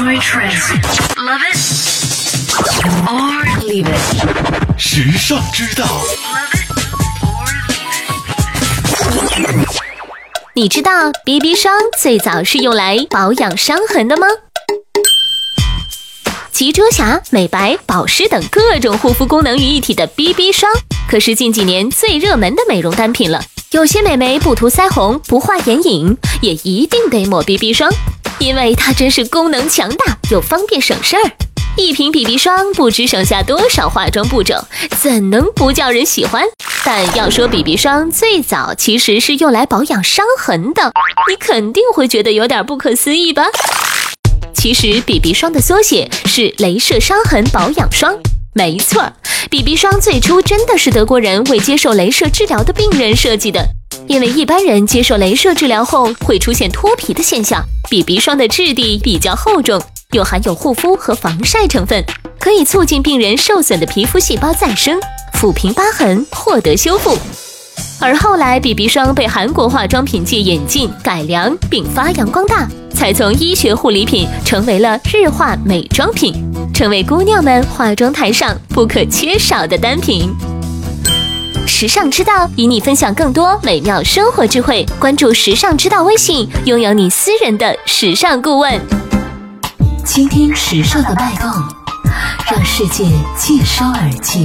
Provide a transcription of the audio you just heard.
Enjoy trends. Love it or leave it. 时尚之道，Love it or leave it. 你知道 BB 霜最早是用来保养伤痕的吗？集遮瑕、美白、保湿等各种护肤功能于一体的 BB 霜，可是近几年最热门的美容单品了。有些美眉不涂腮红、不画眼影，也一定得抹 BB 霜，因为它真是功能强大又方便省事儿。一瓶 BB 霜不知省下多少化妆步骤，怎能不叫人喜欢？但要说 BB 霜最早其实是用来保养伤痕的，你肯定会觉得有点不可思议吧？其实 BB 霜的缩写是镭射伤痕保养霜。没错，BB 霜最初真的是德国人为接受镭射治疗的病人设计的。因为一般人接受镭射治疗后会出现脱皮的现象，BB 霜的质地比较厚重，又含有护肤和防晒成分，可以促进病人受损的皮肤细胞再生，抚平疤痕，获得修复。而后来，BB 霜被韩国化妆品界引进、改良并发扬光大，才从医学护理品成为了日化美妆品，成为姑娘们化妆台上不可缺少的单品。时尚之道与你分享更多美妙生活智慧，关注时尚之道微信，拥有你私人的时尚顾问。倾听时尚的脉动，让世界尽收耳际。